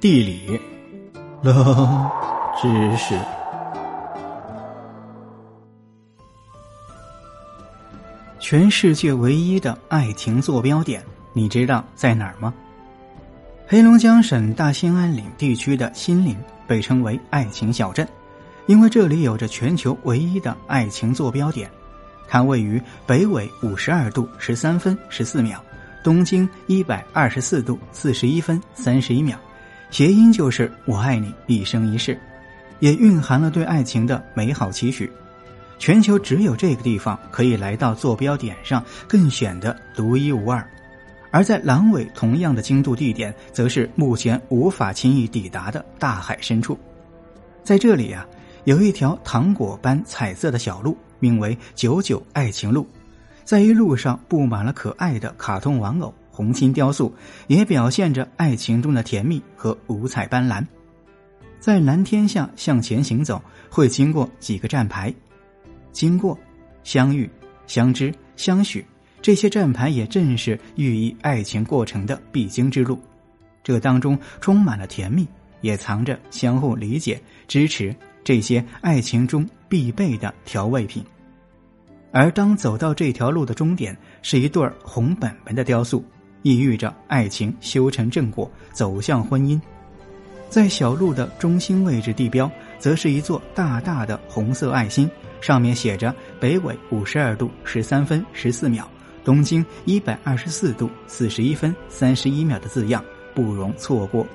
地理，冷知识。全世界唯一的爱情坐标点，你知道在哪儿吗？黑龙江省大兴安岭地区的新林被称为爱情小镇，因为这里有着全球唯一的爱情坐标点。它位于北纬五十二度十三分十四秒，东经一百二十四度四十一分三十一秒。谐音就是“我爱你一生一世”，也蕴含了对爱情的美好期许。全球只有这个地方可以来到坐标点上，更显得独一无二。而在阑尾，同样的经度地点，则是目前无法轻易抵达的大海深处。在这里啊，有一条糖果般彩色的小路，名为“九九爱情路”。在一路上布满了可爱的卡通玩偶。红心雕塑也表现着爱情中的甜蜜和五彩斑斓。在蓝天下向前行走，会经过几个站牌，经过、相遇、相知、相许，这些站牌也正是寓意爱情过程的必经之路。这当中充满了甜蜜，也藏着相互理解、支持这些爱情中必备的调味品。而当走到这条路的终点，是一对红本本的雕塑。意寓着爱情修成正果，走向婚姻。在小路的中心位置地标，则是一座大大的红色爱心，上面写着“北纬五十二度十三分十四秒，东经一百二十四度四十一分三十一秒”的字样，不容错过。